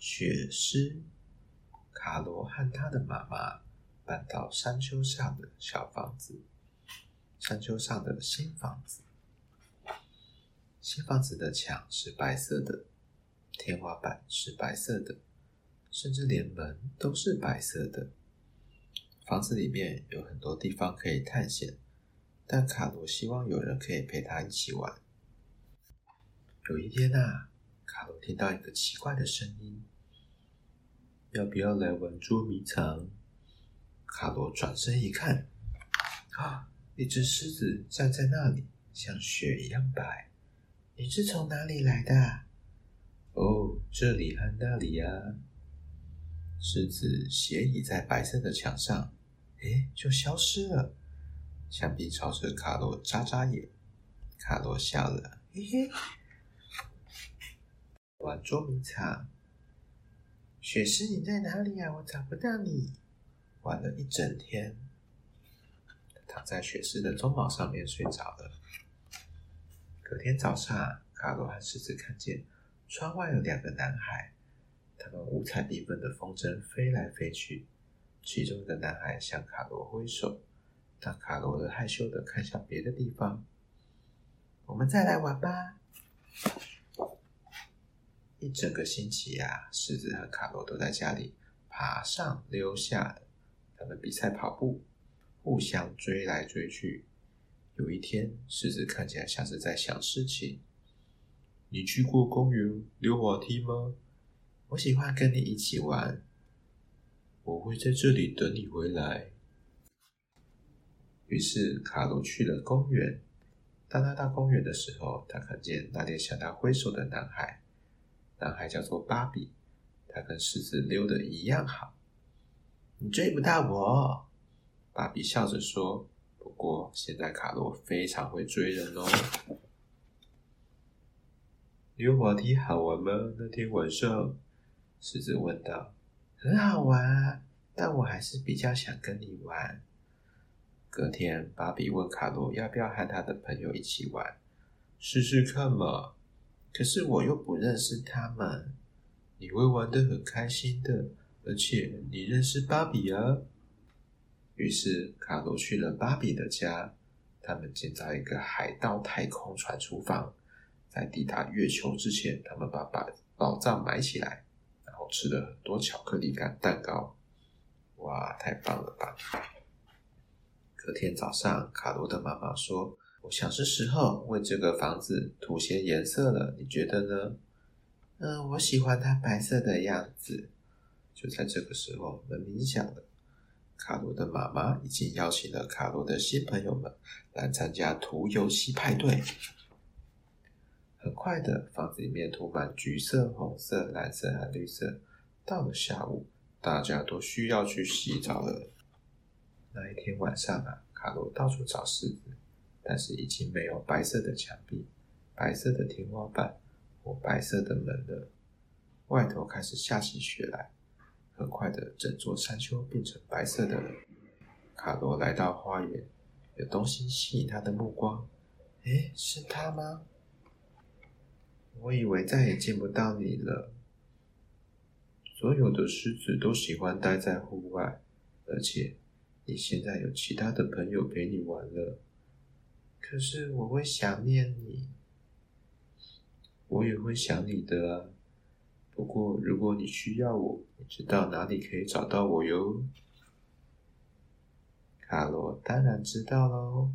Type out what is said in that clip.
雪狮。卡罗和他的妈妈搬到山丘上的小房子，山丘上的新房子。新房子的墙是白色的，天花板是白色的，甚至连门都是白色的。房子里面有很多地方可以探险，但卡罗希望有人可以陪他一起玩。有一天啊，卡罗听到一个奇怪的声音。要不要来玩捉迷藏？卡罗转身一看，啊，一只狮子站在那里，像雪一样白。你是从哪里来的？哦，这里和那里呀。狮子斜倚在白色的墙上，诶，就消失了。墙壁朝着卡罗眨眨眼，卡罗笑了，嘿嘿。玩捉迷藏。雪狮，你在哪里呀？我找不到你。玩了一整天，躺在雪狮的鬃毛上面睡着了。隔天早上，卡罗和狮子看见窗外有两个男孩，他们五彩缤纷的风筝飞来飞去。其中一个男孩向卡罗挥手，但卡罗的害羞的看向别的地方。我们再来玩吧。一整个星期呀、啊，狮子和卡罗都在家里爬上溜下的。他们比赛跑步，互相追来追去。有一天，狮子看起来像是在想事情。你去过公园溜滑梯吗？我喜欢跟你一起玩。我会在这里等你回来。于是，卡罗去了公园。当他到公园的时候，他看见那天向他挥手的男孩。男孩叫做芭比，他跟狮子溜得一样好。你追不到我，芭比笑着说。不过现在卡罗非常会追人哦。溜滑梯好玩吗？那天晚上，狮子问道。很好玩，但我还是比较想跟你玩。隔天，芭比问卡罗要不要和他的朋友一起玩，试试看嘛。可是我又不认识他们，你会玩得很开心的，而且你认识芭比啊。于是卡罗去了芭比的家，他们建造一个海盗太空船厨房，在抵达月球之前，他们把宝宝藏埋起来，然后吃了很多巧克力干蛋糕。哇，太棒了吧！隔天早上，卡罗的妈妈说。我想是时候为这个房子涂些颜色了，你觉得呢？嗯，我喜欢它白色的样子。就在这个时候，门铃响了。卡罗的妈妈已经邀请了卡罗的新朋友们来参加涂游戏派对。很快的，房子里面涂满橘色、红色、蓝色和绿色。到了下午，大家都需要去洗澡了。那一天晚上啊，卡罗到处找狮子。但是已经没有白色的墙壁、白色的天花板或白色的门了。外头开始下起雪来，很快的，整座山丘变成白色的了。卡罗来到花园，有东西吸引他的目光。诶，是他吗？我以为再也见不到你了。所有的狮子都喜欢待在户外，而且你现在有其他的朋友陪你玩了。可是我会想念你，我也会想你的。不过如果你需要我，你知道哪里可以找到我哟。卡罗当然知道喽。